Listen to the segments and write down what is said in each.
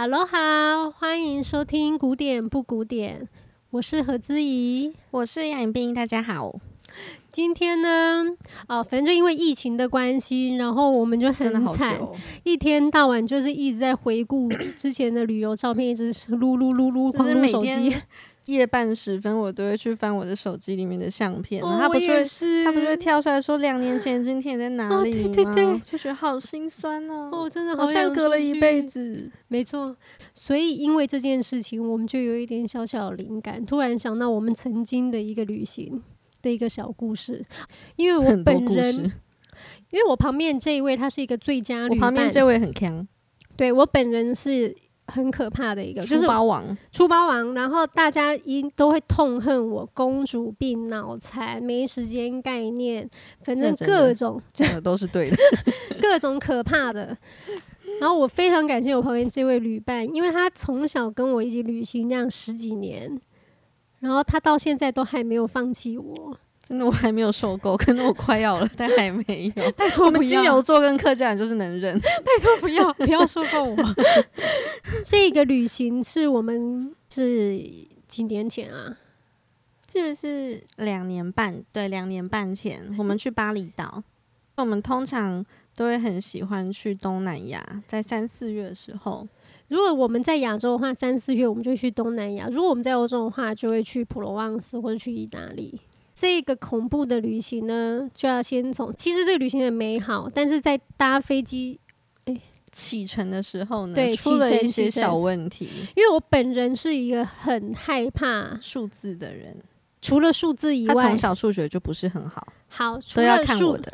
Hello，好，欢迎收听《古典不古典》，我是何姿怡，我是杨颖冰，大家好。今天呢，哦，反正就因为疫情的关系，然后我们就很惨，一天到晚就是一直在回顾 之前的旅游照片，一直是撸撸撸撸，光撸手机。夜半时分，我都会去翻我的手机里面的相片，然后他不是会，他不是会跳出来说两年前今天你在哪里吗？对对对，就觉得好心酸哦，哦，真的好，好像隔了一辈子。没错，所以因为这件事情，我们就有一点小小的灵感，突然想到我们曾经的一个旅行的一个小故事。因为我本人，因为我旁边这一位他是一个最佳旅伴，我旁边这位很强，对我本人是。很可怕的一个，就是出包王，出包王。然后大家一都会痛恨我，公主病、脑残、没时间概念，反正各种讲的 都是对的，各种可怕的。然后我非常感谢我旁边这位旅伴，因为他从小跟我一起旅行这样十几年，然后他到现在都还没有放弃我。真的，我还没有受够，可能我快要了，但还没有。拜托不要，我们金牛座跟客家人就是能忍。拜托不要，不要受够我。这个旅行是我们是几年前啊？是不是两年半？对，两年半前我们去巴厘岛。我们通常都会很喜欢去东南亚，在三四月的时候。如果我们在亚洲的话，三四月我们就去东南亚；如果我们在欧洲的话，就会去普罗旺斯或者去意大利。这个恐怖的旅行呢，就要先从其实这个旅行很美好，但是在搭飞机诶启程的时候呢，对，出了一些小问题。因为我本人是一个很害怕数字的人，除了数字以外，他从小数学就不是很好。好，除了都要看我的，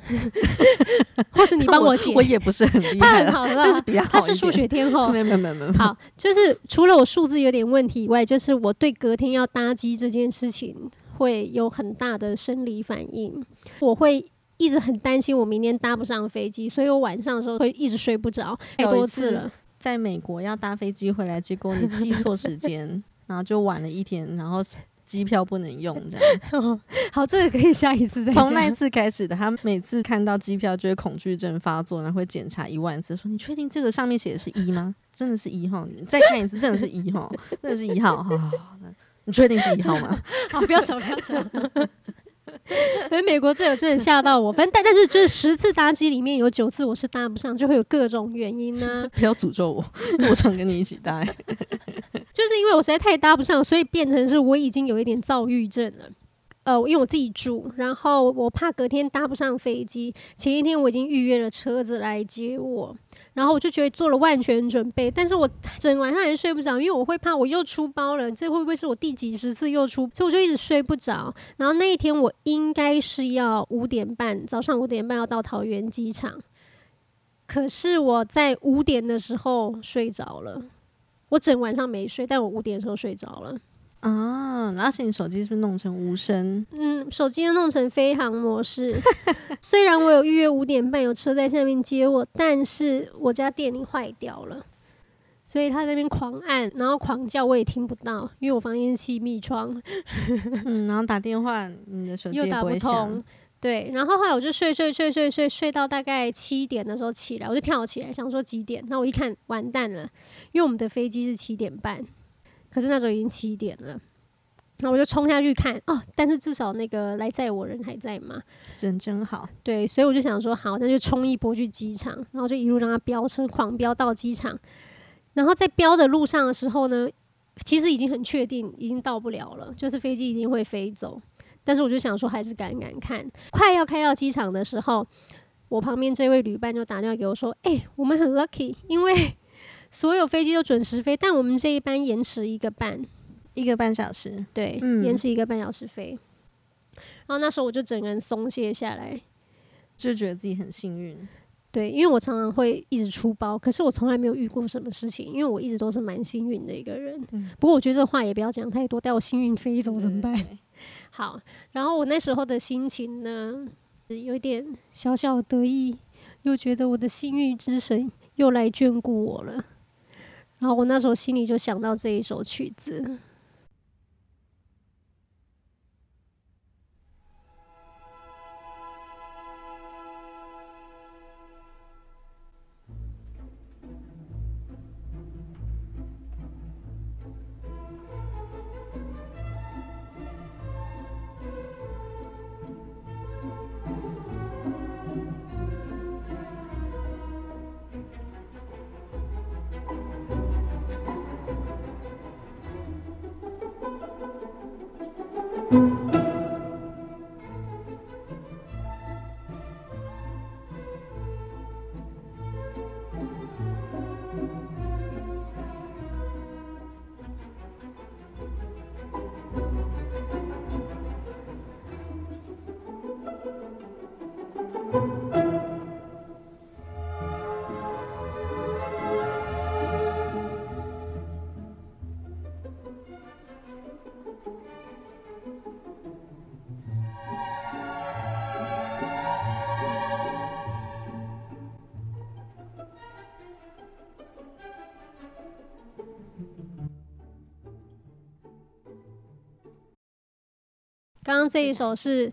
或是你帮我 写，我也不是很厉害，他很好，但是比较好，他是数学天后。没有没有没有没有。好，就是除了我数字有点问题以外，就是我对隔天要搭机这件事情。会有很大的生理反应，我会一直很担心我明天搭不上飞机，所以我晚上的时候会一直睡不着，太多次了。在美国要搭飞机回来，结果你记错时间，然后就晚了一天，然后机票不能用，这样。好，这个可以下一次再。从那一次开始的，他每次看到机票就会恐惧症发作，然后会检查一万次，说你确定这个上面写的是一吗？真的是一号？你再看一次，真的是一号？真的是一号？好好好。你确定是一号吗？好，不要吵，不要吵。反正美国这有真的吓到我，反正但但是就是十次搭机里面有九次我是搭不上，就会有各种原因呢、啊。不要诅咒我，我常跟你一起搭。就是因为我实在太搭不上，所以变成是我已经有一点躁郁症了。呃，因为我自己住，然后我怕隔天搭不上飞机，前一天我已经预约了车子来接我。然后我就觉得做了万全准备，但是我整晚上还是睡不着，因为我会怕我又出包了，这会不会是我第几十次又出？所以我就一直睡不着。然后那一天我应该是要五点半，早上五点半要到桃园机场，可是我在五点的时候睡着了，我整晚上没睡，但我五点的时候睡着了。啊，而且你手机是不是弄成无声？嗯，手机弄成飞行模式。虽然我有预约五点半有车在下面接我，但是我家电铃坏掉了，所以他在那边狂按，然后狂叫，我也听不到，因为我房间气密窗。嗯，然后打电话，你的手机又打不通。对，然后后来我就睡睡睡睡睡睡到大概七点的时候起来，我就跳起来想说几点？那我一看，完蛋了，因为我们的飞机是七点半。可是那时候已经七点了，那我就冲下去看哦。但是至少那个来载我人还在嘛，人真好。对，所以我就想说好，那就冲一波去机场，然后就一路让他飙车狂飙到机场。然后在飙的路上的时候呢，其实已经很确定已经到不了了，就是飞机一定会飞走。但是我就想说还是敢敢看。快要开到机场的时候，我旁边这位旅伴就打电话给我说：“哎、欸，我们很 lucky，因为。”所有飞机都准时飞，但我们这一班延迟一个半，一个半小时。对，嗯、延迟一个半小时飞。然后那时候我就整个人松懈下来，就觉得自己很幸运。对，因为我常常会一直出包，可是我从来没有遇过什么事情，因为我一直都是蛮幸运的一个人。嗯、不过我觉得这话也不要讲太多，待我幸运飞走怎么办？好，然后我那时候的心情呢，有点小小得意，又觉得我的幸运之神又来眷顾我了。然后我那时候心里就想到这一首曲子。这一首是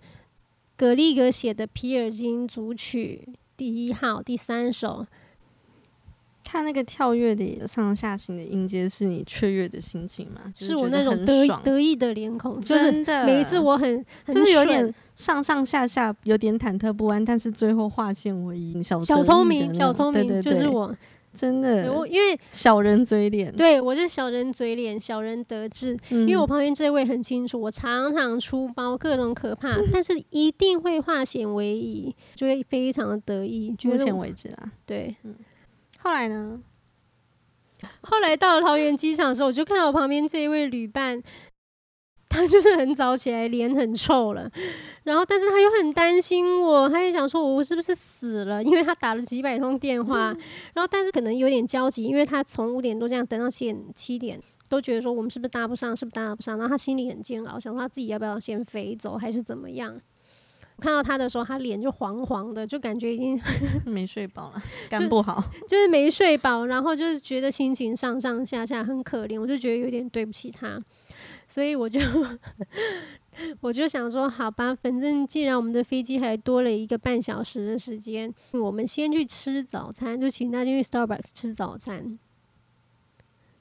格力格写的《皮尔金组曲》第一号第三首。他那个跳跃的上下行的音阶，是你雀跃的心情吗？是我那种得得意的脸孔，真的。每一次我很，就是有点上上下下，有点忐忑不安，但是最后化险为夷，小小聪明，小聪明，就是我，真的。因为小人嘴脸，对我就是小人嘴脸，小人得志。因为我旁边这位很清楚，我常常出包各种可怕，但是一定会化险为夷，就会非常的得意。目前为止啊，对。后来呢？后来到了桃园机场的时候，我就看到我旁边这一位旅伴，他就是很早起来，脸很臭了。然后，但是他又很担心我，他也想说我是不是死了，因为他打了几百通电话。然后，但是可能有点焦急，因为他从五点多这样等到七点，七点都觉得说我们是不是搭不上，是不是搭不上。然后他心里很煎熬，想说他自己要不要先飞走，还是怎么样。看到他的时候，他脸就黄黄的，就感觉已经 没睡饱了，肝不好就，就是没睡饱，然后就是觉得心情上上下下很可怜，我就觉得有点对不起他，所以我就 我就想说，好吧，反正既然我们的飞机还多了一个半小时的时间，我们先去吃早餐，就请他进去 Starbucks 吃早餐，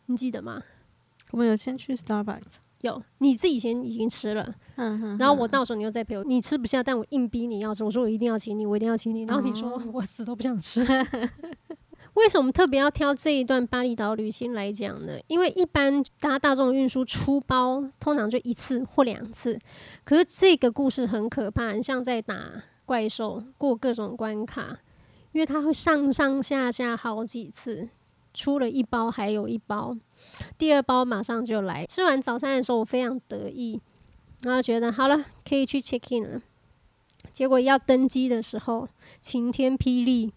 你记得吗？我们有先去 Starbucks。有，你自己先已经吃了，然后我到时候你又再陪我，你吃不下，但我硬逼你要吃，我说我一定要请你，我一定要请你，然后你说我死都不想吃。为什么特别要挑这一段巴厘岛旅行来讲呢？因为一般搭大众运输出包通常就一次或两次，可是这个故事很可怕，很像在打怪兽，过各种关卡，因为它会上上下下好几次，出了一包还有一包。第二包马上就来。吃完早餐的时候，我非常得意，然后觉得好了，可以去 check in 了。结果要登机的时候，晴天霹雳。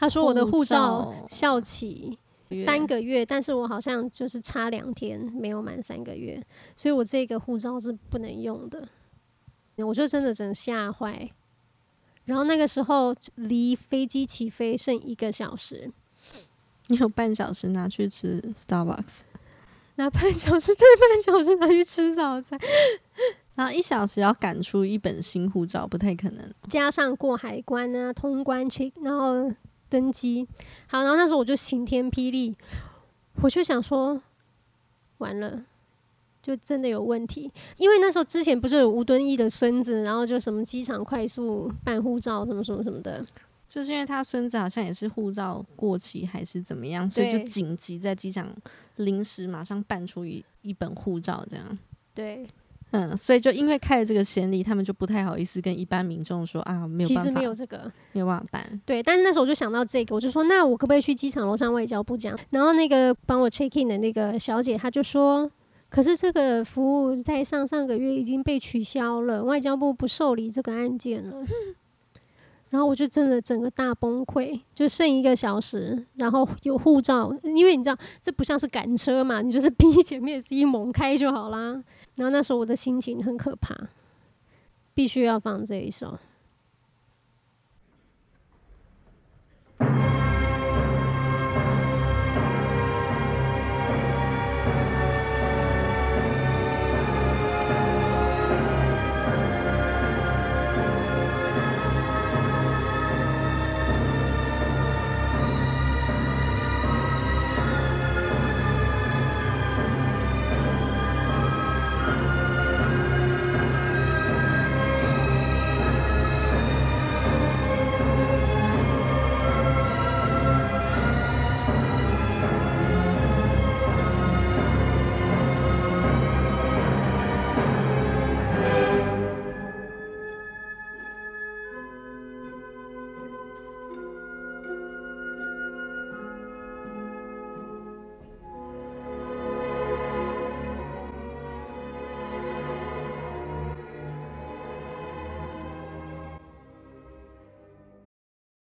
他说我的护照效期三个月，但是我好像就是差两天，没有满三个月，所以我这个护照是不能用的。我就真的真吓坏。然后那个时候离飞机起飞剩一个小时。你有半小时拿去吃 Starbucks，拿半小时对半小时拿去吃早餐，然后一小时要赶出一本新护照，不太可能。加上过海关啊，通关 check，然后登机。好，然后那时候我就晴天霹雳，我就想说，完了，就真的有问题。因为那时候之前不是有吴敦义的孙子，然后就什么机场快速办护照，什么什么什么的。就是因为他孙子好像也是护照过期还是怎么样，所以就紧急在机场临时马上办出一一本护照这样。对，嗯，所以就因为开了这个先例，他们就不太好意思跟一般民众说啊，没有，其实没有这个，没有办法办。对，但是那时候我就想到这个，我就说那我可不可以去机场楼上外交部讲？然后那个帮我 check in 的那个小姐，她就说，可是这个服务在上上个月已经被取消了，外交部不受理这个案件了。然后我就真的整个大崩溃，就剩一个小时，然后有护照，因为你知道这不像是赶车嘛，你就是 逼前面司机猛开就好啦。然后那时候我的心情很可怕，必须要放这一首。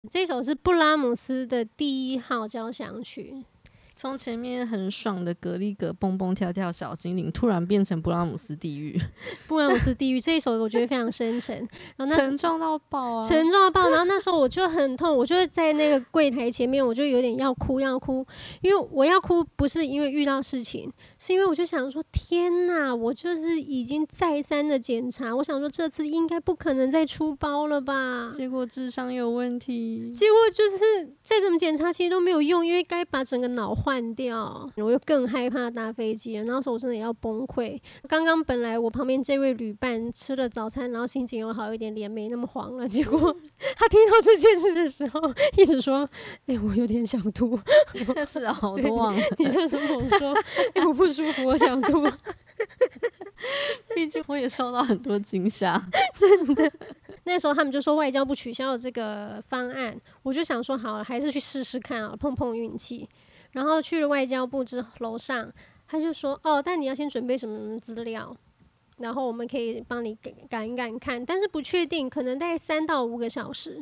这首是布拉姆斯的第一号交响曲，从前面很爽的格力格蹦蹦跳跳小精灵，突然变成布拉姆斯地狱。布拉姆斯地狱这一首我觉得非常深沉，然后那沉重到爆啊，沉重到爆。然后那时候我就很痛，我就在那个柜台前面，我就有点要哭要哭，因为我要哭不是因为遇到事情，是因为我就想说天哪，我就是已经再三的检查，我想说这次应该不可能再出包了吧？结果智商有问题，结果就是再怎么检查其实都没有用，因为该把整个脑。换掉，我又更害怕搭飞机了。那时候我真的要崩溃。刚刚本来我旁边这位旅伴吃了早餐，然后心情又好一点，脸没那么黄了。结果 他听到这件事的时候，一直说：“哎、欸，我有点想吐。”是啊，我都忘了。你那时候我说：“哎、欸，我不舒服，我想吐。”毕竟我也受到很多惊吓，真的。那时候他们就说外交部取消了这个方案，我就想说好了，还是去试试看啊，碰碰运气。然后去了外交部之后，楼上他就说：“哦，但你要先准备什么什么资料，然后我们可以帮你赶一赶看，但是不确定，可能大概三到五个小时。”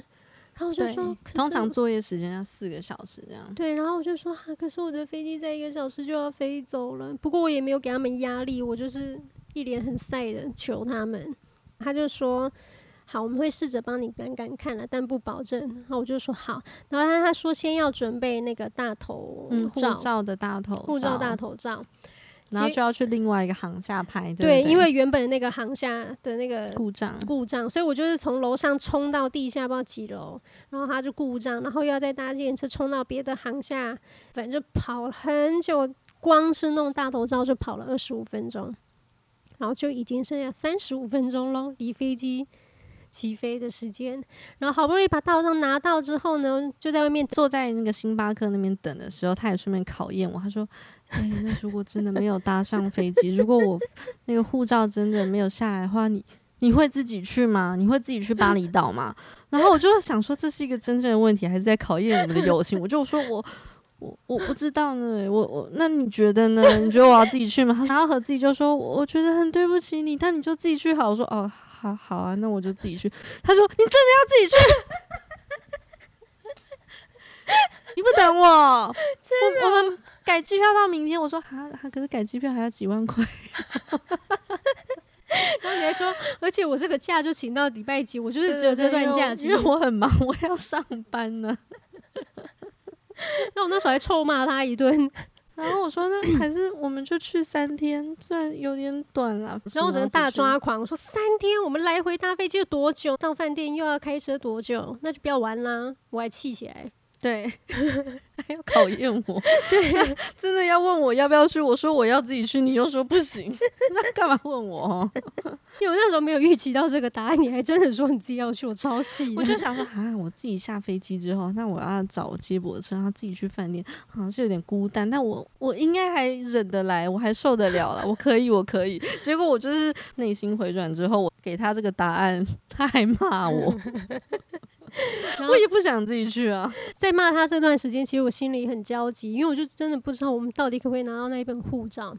然后我就说：“通常作业时间要四个小时这样。”对，然后我就说：“啊，可是我的飞机在一个小时就要飞走了。”不过我也没有给他们压力，我就是一脸很晒的求他们。他就说。好，我们会试着帮你赶赶看了，但不保证。然后我就说好，然后他他说先要准备那个大头照，护照的大头，护照大头照，然后就要去另外一个航厦拍。对，对，因为原本那个航厦的那个故障故障，所以我就是从楼上冲到地下不知道几楼，然后他就故障，然后又要再搭计程车冲到别的航厦，反正就跑了很久，光是弄大头照就跑了二十五分钟，然后就已经剩下三十五分钟喽，离飞机。起飞的时间，然后好不容易把大头照拿到之后呢，就在外面坐在那个星巴克那边等的时候，他也顺便考验我。他说：“哎、那如果真的没有搭上飞机，如果我那个护照真的没有下来的话，你你会自己去吗？你会自己去巴厘岛吗？”然后我就想说，这是一个真正的问题，还是在考验我们的友情？我就说我我我不知道呢。我我那你觉得呢？你觉得我要自己去吗？然后和自己就说：“我觉得很对不起你，但你就自己去好。”我说：“哦。”好好啊，那我就自己去。他说：“你真的要自己去？你不等我？真的？我，我们改机票到明天。”我说：“哈，可是改机票还要几万块。”然后你还说：“而且我这个假就请到礼拜几，我就是只有这段假期，因为我很忙，我要上班呢。”那我那时候还臭骂他一顿。然后我说，那还是我们就去三天，虽然有点短了。然后我整个大抓狂，我说三天，我们来回搭飞机有多久？到饭店又要开车多久？那就不要玩啦！我还气起来。对，还要考验我。对，真的要问我要不要去？我说我要自己去，你又说不行，那干嘛问我？因为我那时候没有预期到这个答案，你还真的说你自己要去，我超气。我就想说啊，我自己下飞机之后，那我要找接驳车，然后自己去饭店，好像是有点孤单。但我我应该还忍得来，我还受得了了，我可以，我可以。结果我就是内心回转之后，我给他这个答案，他还骂我。我也不想自己去啊！在骂他这段时间，其实我心里很焦急，因为我就真的不知道我们到底可不可以拿到那一本护照。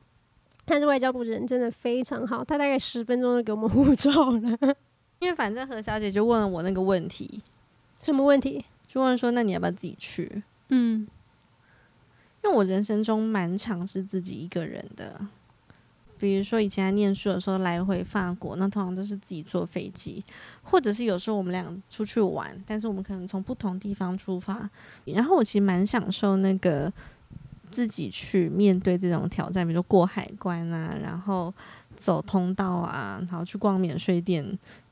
但是外交部人真的非常好，他大概十分钟就给我们护照了。因为反正何小姐就问了我那个问题，什么问题？就问说，那你要不要自己去？嗯，因为我人生中蛮常是自己一个人的。比如说以前在念书的时候，来回法国，那通常都是自己坐飞机，或者是有时候我们俩出去玩，但是我们可能从不同地方出发。然后我其实蛮享受那个自己去面对这种挑战，比如说过海关啊，然后走通道啊，然后去逛免税店，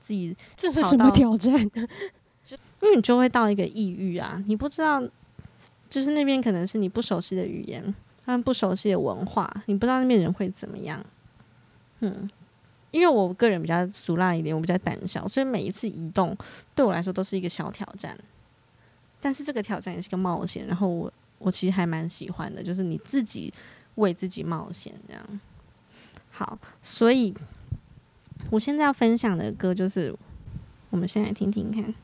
自己这是什么挑战？就因为你就会到一个抑郁啊，你不知道，就是那边可能是你不熟悉的语言，他们不熟悉的文化，你不知道那边人会怎么样。嗯，因为我个人比较俗辣一点，我比较胆小，所以每一次移动对我来说都是一个小挑战。但是这个挑战也是个冒险，然后我我其实还蛮喜欢的，就是你自己为自己冒险这样。好，所以我现在要分享的歌就是，我们先来听听看。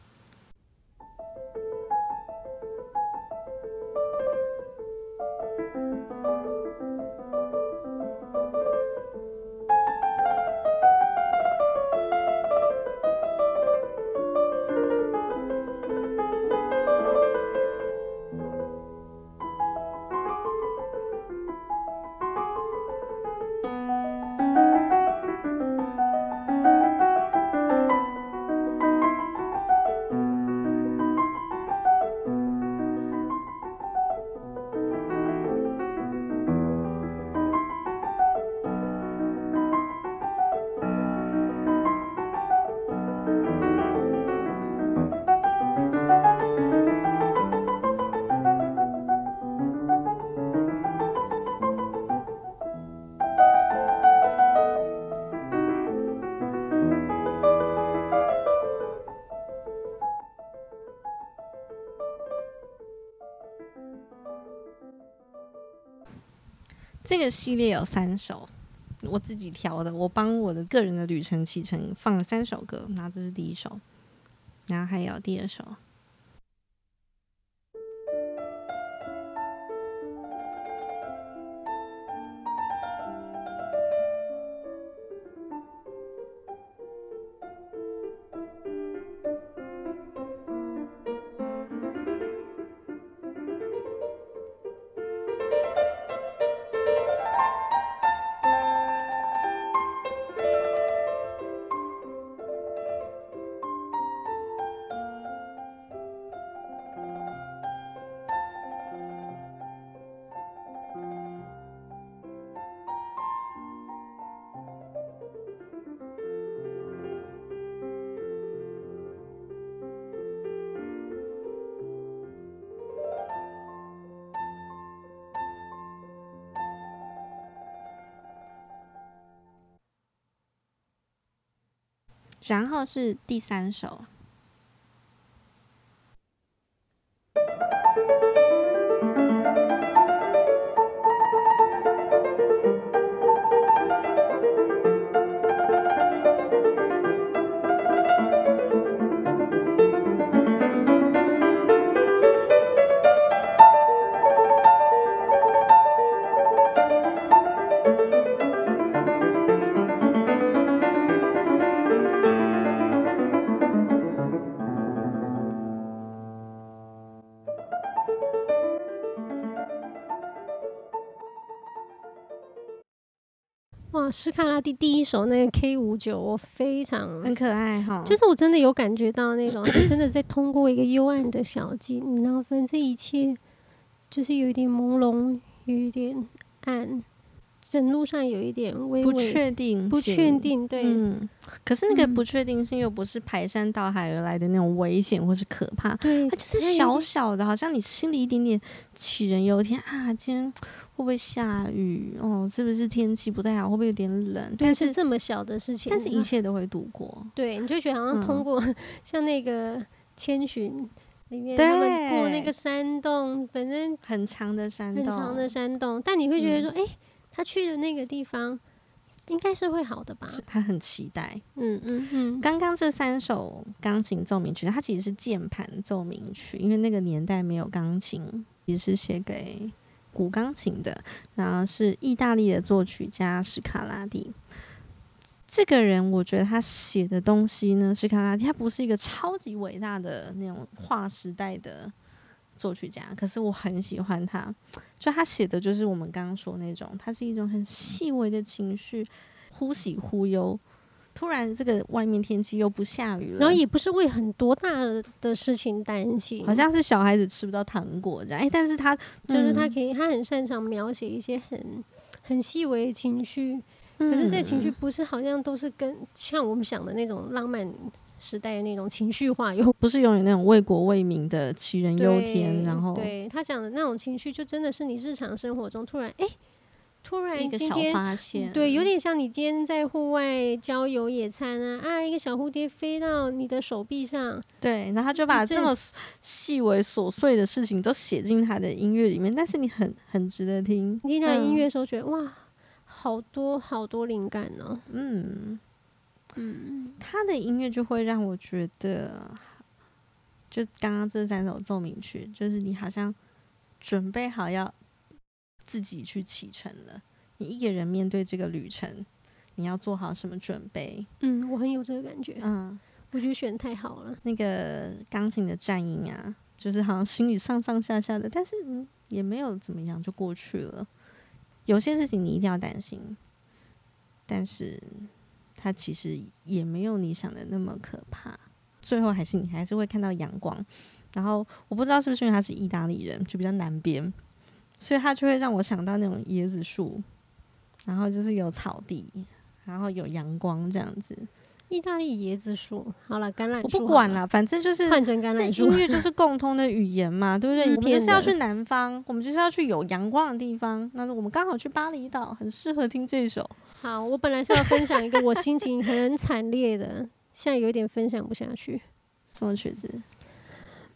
这个系列有三首，我自己调的，我帮我的个人的旅程启程放了三首歌，然后这是第一首，然后还有第二首。然后是第三首。史卡拉蒂第一首那个 K 五九，我非常很可爱哈，就是我真的有感觉到那种，真的在通过一个幽暗的小径，然后反正这一切就是有一点朦胧，有一点暗。整路上有一点微微不确定，不确定，对，嗯。可是那个不确定性又不是排山倒海而来的那种危险或是可怕，对，它就是小小的，好像你心里一点点杞人忧天啊，今天会不会下雨？哦，是不是天气不太好？会不会有点冷？但是这么小的事情，但是一切都会度过。对，你就觉得好像通过、嗯、像那个千寻里面他们过那个山洞，反正很长的山洞，很长的山洞，但你会觉得说，哎、嗯。欸他去的那个地方，应该是会好的吧？他很期待。嗯嗯嗯。刚刚这三首钢琴奏鸣曲，它其实是键盘奏鸣曲，因为那个年代没有钢琴，也是写给古钢琴的。然后是意大利的作曲家史卡拉蒂。这个人，我觉得他写的东西呢，史卡拉蒂他不是一个超级伟大的那种划时代的。作曲家，可是我很喜欢他，就他写的就是我们刚刚说那种，他是一种很细微的情绪，忽喜忽忧。突然这个外面天气又不下雨了，然后也不是为很多大的事情担心，好像是小孩子吃不到糖果这样。哎，但是他就是他可以，他很擅长描写一些很很细微的情绪。可是这些情绪不是好像都是跟像我们想的那种浪漫时代的那种情绪化，又不是永远那种为国为民的杞人忧天。然后对他讲的那种情绪，就真的是你日常生活中突然哎、欸，突然今天发现，对，有点像你今天在户外郊游野餐啊啊，一个小蝴蝶飞到你的手臂上，对，然后他就把这么细微琐碎的事情都写进他的音乐里面，但是你很很值得听，你听他的音乐的时候觉得、嗯、哇。好多好多灵感呢、喔，嗯。嗯，他的音乐就会让我觉得，就刚刚这三首奏鸣曲，就是你好像准备好要自己去启程了，你一个人面对这个旅程，你要做好什么准备？嗯，我很有这个感觉，嗯，我觉得选太好了，那个钢琴的战音啊，就是好像心里上上下下的，但是嗯，也没有怎么样，就过去了。有些事情你一定要担心，但是它其实也没有你想的那么可怕。最后还是你还是会看到阳光。然后我不知道是不是因为他是意大利人，就比较南边，所以他就会让我想到那种椰子树，然后就是有草地，然后有阳光这样子。意大利椰子树，好了，橄榄树，我不管了，反正就是换成橄榄树。音乐 就是共通的语言嘛，对不对？我们就是要去南方，我们就是要去有阳光的地方。那我们刚好去巴厘岛，很适合听这首。好，我本来是要分享一个我心情很惨烈的，现在有点分享不下去。什么曲子？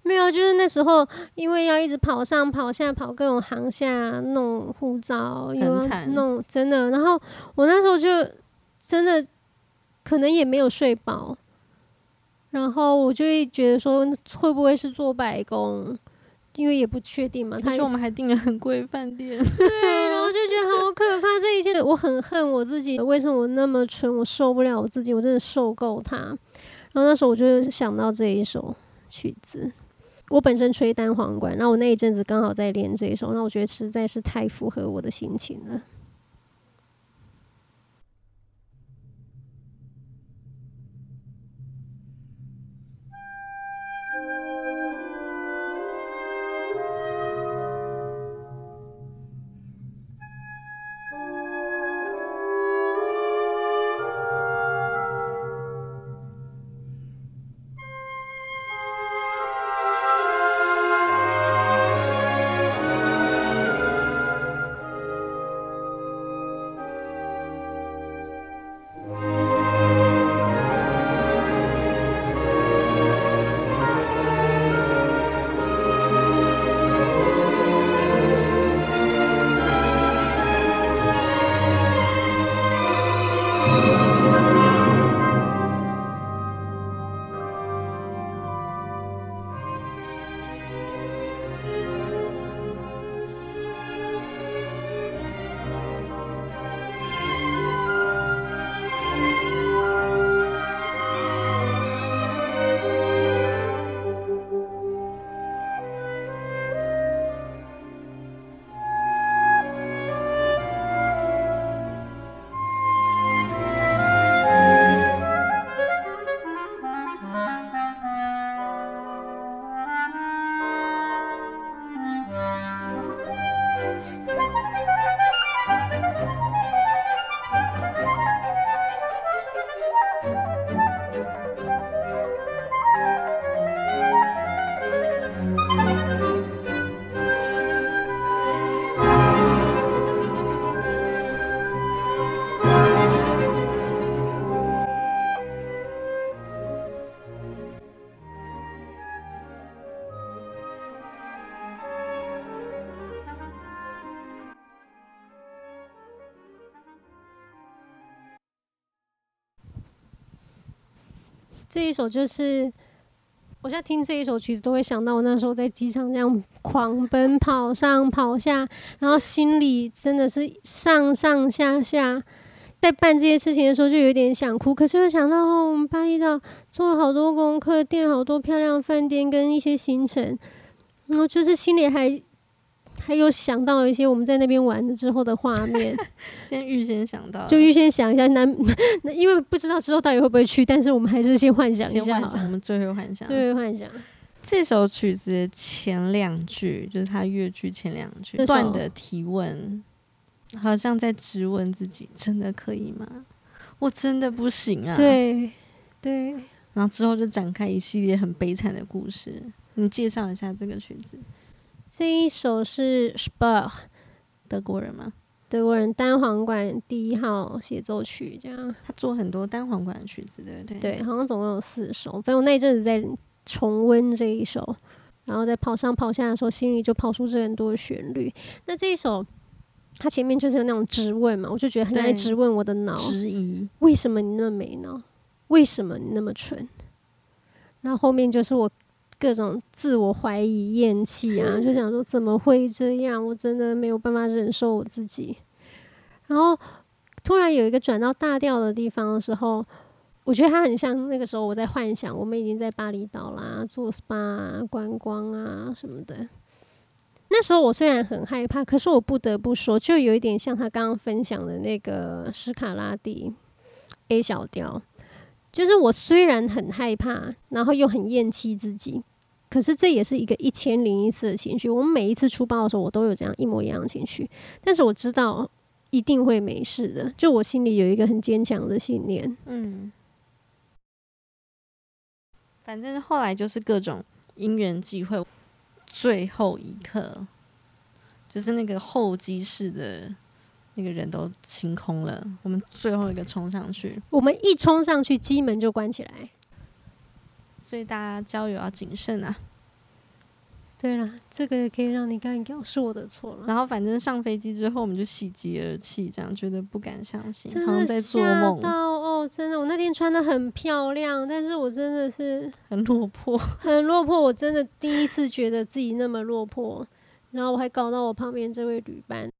没有，就是那时候因为要一直跑上跑下，跑各种航厦弄护照，很惨，弄真的。然后我那时候就真的可能也没有睡饱，然后我就会觉得说会不会是做白工，因为也不确定嘛。但是我们还订了很贵饭店，对，然后就觉得好可怕。这一切我很恨我自己，为什么我那么蠢？我受不了我自己，我真的受够他。然后那时候我就想到这一首曲子。我本身吹单簧管，然后我那一阵子刚好在练这一首，那我觉得实在是太符合我的心情了。这一首就是，我现在听这一首曲子都会想到我那时候在机场这样狂奔跑上跑下，然后心里真的是上上下下，在办这些事情的时候就有点想哭。可是又想到哦，我们巴厘岛做了好多功课，订了好多漂亮饭店跟一些行程，然后就是心里还。还有想到一些我们在那边玩的之后的画面，先预先想到，就预先想一下，那因为不知道之后到底会不会去，但是我们还是先幻想一下，我们最后幻想，最后幻想。这首曲子前两句就是他乐句前两句不断的提问，好像在质问自己：真的可以吗？我真的不行啊！对对，然后之后就展开一系列很悲惨的故事。你介绍一下这个曲子。这一首是 Sprach，德国人吗？德国人单簧管第一号协奏曲，这样。他做很多单簧管的曲子，对不对？对，好像总共有四首。反正我那一阵子在重温这一首，然后在跑上跑下的时候，心里就跑出这很多旋律。那这一首，它前面就是有那种质问嘛，我就觉得很爱质问我的脑，质疑为什么你那么没脑？为什么你那么蠢？然后后面就是我。各种自我怀疑、厌弃啊，就想说怎么会这样？我真的没有办法忍受我自己。然后突然有一个转到大调的地方的时候，我觉得它很像那个时候我在幻想，我们已经在巴厘岛啦，做 SPA、观光啊什么的。那时候我虽然很害怕，可是我不得不说，就有一点像他刚刚分享的那个史卡拉第 A 小调，就是我虽然很害怕，然后又很厌弃自己。可是这也是一个一千零一次的情绪。我们每一次出包的时候，我都有这样一模一样的情绪。但是我知道一定会没事的，就我心里有一个很坚强的信念。嗯，反正后来就是各种因缘际会，最后一刻就是那个候机室的那个人都清空了，我们最后一个冲上去。我们一冲上去，机门就关起来。所以大家交友要谨慎啊！对了，这个也可以让你干掉，是我的错了。然后反正上飞机之后，我们就喜极而泣，这样觉得不敢相信，真好像在做梦。到哦，真的，我那天穿的很漂亮，但是我真的是很落魄，很落魄。我真的第一次觉得自己那么落魄，然后我还搞到我旁边这位旅伴。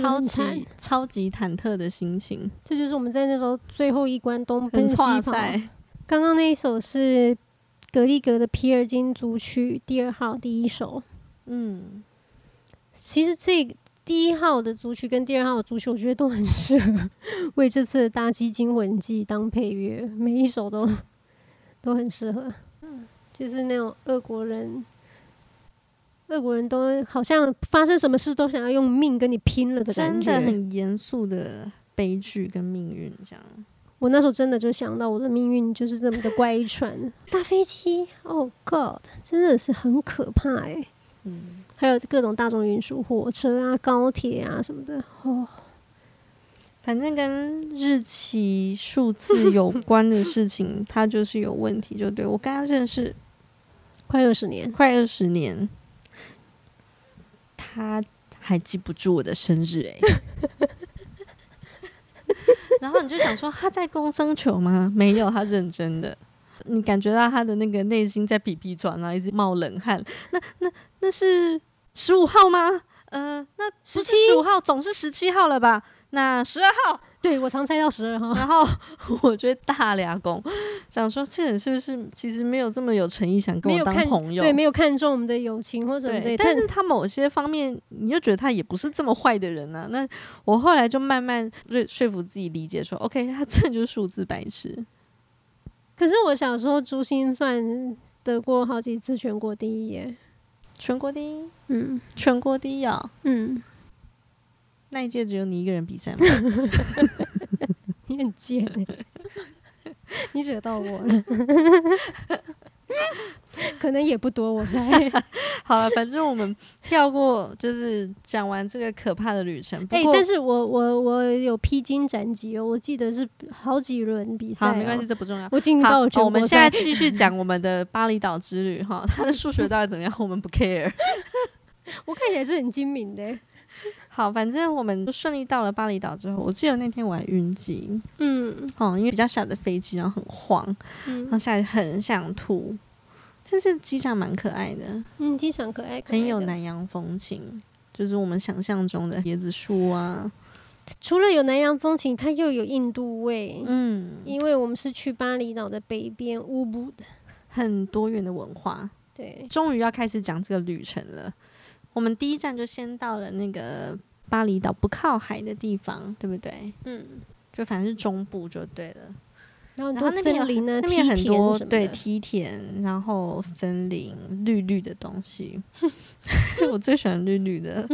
超级超级忐忑的心情，这就是我们在那时候最后一关东奔西跑。刚刚那一首是格力格的皮尔金组曲第二号第一首。嗯，其实这第一号的组曲跟第二号的组曲，我觉得都很适合 为这次的《搭机惊魂记》当配乐，每一首都都很适合。嗯，就是那种俄国人。俄国人都好像发生什么事都想要用命跟你拼了的感觉，真的很严肃的悲剧跟命运这样。我那时候真的就想到我的命运就是这么的乖舛。大飞机，Oh God，真的是很可怕哎、欸。嗯，还有各种大众运输，火车啊、高铁啊什么的。哦，反正跟日期数字有关的事情，它就是有问题，就对。我刚刚认识 快二十年，快二十年。他还记不住我的生日哎、欸，然后你就想说他在公僧球吗？没有，他认真的。你感觉到他的那个内心在皮皮转，啊一直冒冷汗。那那那是十五号吗？呃，那十七十五号总是十七号了吧？那十二号。对，我常猜到十二号，然后 我觉得大俩公想说，这人是不是其实没有这么有诚意，想跟我当朋友？对，没有看中我们的友情或者什么。但是他某些方面，你又觉得他也不是这么坏的人呢、啊。那我后来就慢慢说说服自己理解说，OK，他这就是数字白痴。可是我小时候珠心算得过好几次全国第一耶，全国第一，嗯，全国第一啊，嗯。那一届只有你一个人比赛吗？你很贱贱、欸，你惹到我了。可能也不多，我猜。好了，反正我们跳过，就是讲完这个可怕的旅程。哎、欸，但是我我我有披荆斩棘哦，我记得是好几轮比赛、喔。好，没关系，这不重要。我进到了、哦、我们现在继续讲我们的巴厘岛之旅哈，他的数学到底怎么样？我们不 care。我看起来是很精明的、欸。好，反正我们就顺利到了巴厘岛之后，我记得那天我还晕机，嗯，哦，因为比较小的飞机，然后很晃，嗯，然后下来很想吐，但是机场蛮可爱的，嗯，机场可爱，可爱，很有南洋风情，就是我们想象中的椰子树啊。除了有南洋风情，它又有印度味，嗯，因为我们是去巴厘岛的北边乌布的，很多元的文化，对，终于要开始讲这个旅程了。我们第一站就先到了那个巴厘岛不靠海的地方，对不对？嗯，就反正是中部就对了。然后，那边森林呢，那边很多对梯田，然后森林绿绿的东西，我最喜欢绿绿的。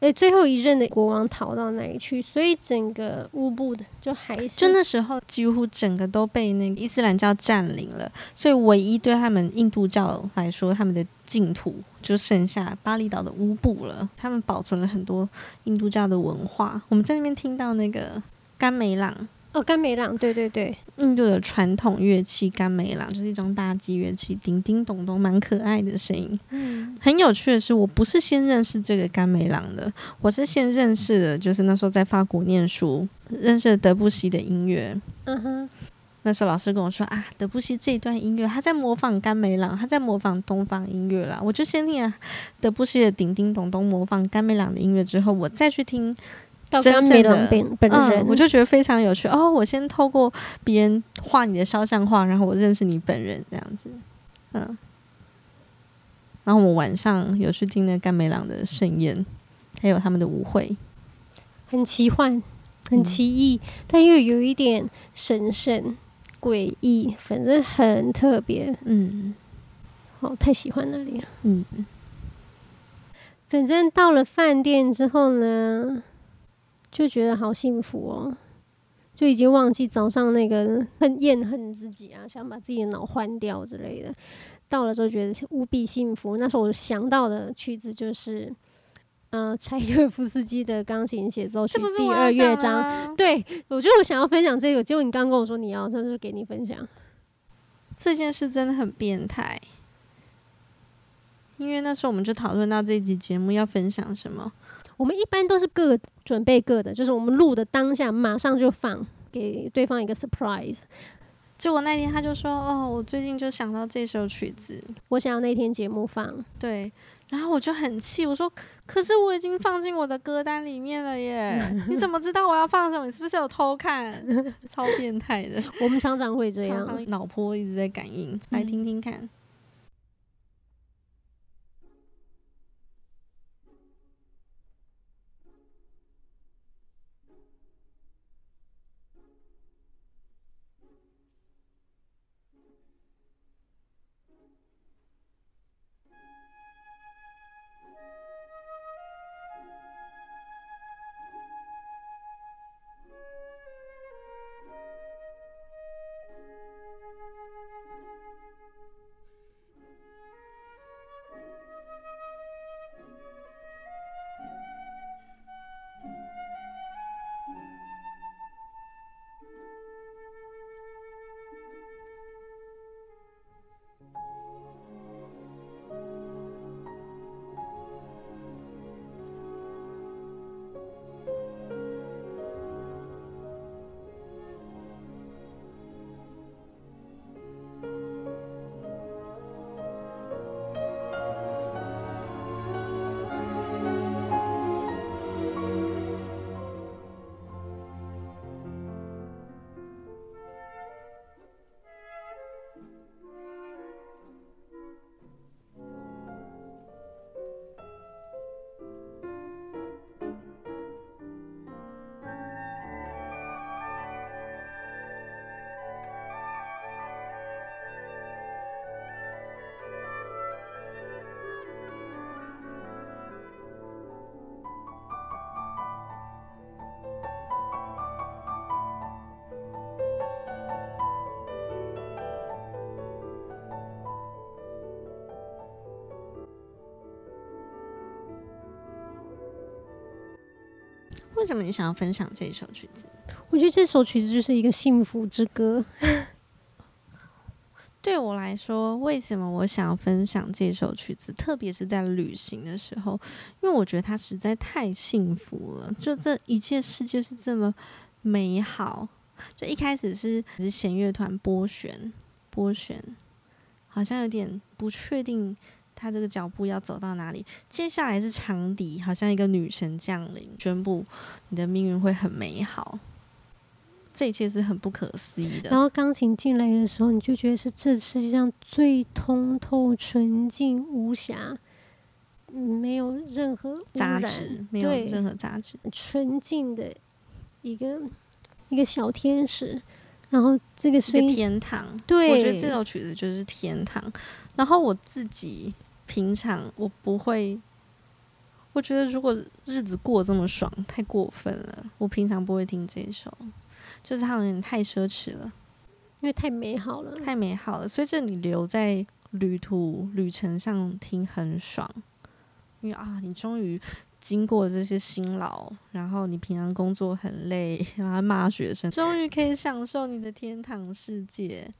诶，最后一任的国王逃到哪里去？所以整个乌布的就还是就那时候几乎整个都被那个伊斯兰教占领了，所以唯一对他们印度教来说，他们的净土就剩下巴厘岛的乌布了。他们保存了很多印度教的文化。我们在那边听到那个甘美朗。哦，甘美朗，对对对，印度的传统乐器甘美朗就是一种打击乐器，叮叮咚咚，蛮可爱的声音。嗯，很有趣的是，我不是先认识这个甘美朗的，我是先认识的，就是那时候在法国念书，认识了德布西的音乐。嗯哼，那时候老师跟我说啊，德布西这一段音乐，他在模仿甘美朗，他在模仿东方音乐啦。我就先听了德布西的叮叮咚咚，模仿甘美朗的音乐之后，我再去听。到甘美朗本人，嗯，我就觉得非常有趣哦。我先透过别人画你的肖像画，然后我认识你本人这样子，嗯。然后我们晚上有去听那甘美朗的盛宴，还有他们的舞会，很奇幻，很奇异，嗯，但又有一点神圣、诡异，反正很特别。嗯，好，太喜欢那里了。嗯，反正到了饭店之后呢。就觉得好幸福哦，就已经忘记早上那个 恨厌恨自己啊，想把自己的脑换掉之类的。到了之后觉得无比幸福。那时候我想到的曲子就是，呃，柴可夫斯基的钢琴协奏曲第二乐章。对，我觉得我想要分享这个，结果你刚跟我说你要，那就给你分享。这件事真的很变态，因为那时候我们就讨论到这一集节目要分享什么。我们一般都是各准备各的，就是我们录的当下马上就放给对方一个 surprise。结果那天他就说：“哦，我最近就想到这首曲子，我想要那天节目放。”对，然后我就很气，我说：“可是我已经放进我的歌单里面了耶！你怎么知道我要放什么？你是不是有偷看？超变态的！我们常常会这样，脑波一直在感应，来听听看。”为什么你想要分享这一首曲子？我觉得这首曲子就是一个幸福之歌。对我来说，为什么我想要分享这首曲子？特别是在旅行的时候，因为我觉得它实在太幸福了。就这一切事就是这么美好。就一开始是是弦乐团拨弦，拨弦，好像有点不确定。他这个脚步要走到哪里？接下来是长笛，好像一个女神降临，宣布你的命运会很美好。这一切是很不可思议的。然后钢琴进来的时候，你就觉得是这世界上最通透、纯净、无瑕，没有任何杂质，没有任何杂质，纯净的一个一个小天使。然后这个声音天堂，对，我觉得这首曲子就是天堂。然后我自己平常我不会，我觉得如果日子过这么爽，太过分了。我平常不会听这首，就是它有点太奢侈了，因为太美好了，太美好了。所以这你留在旅途旅程上听很爽，因为啊，你终于。经过这些辛劳，然后你平常工作很累，然后骂学生，终于可以享受你的天堂世界。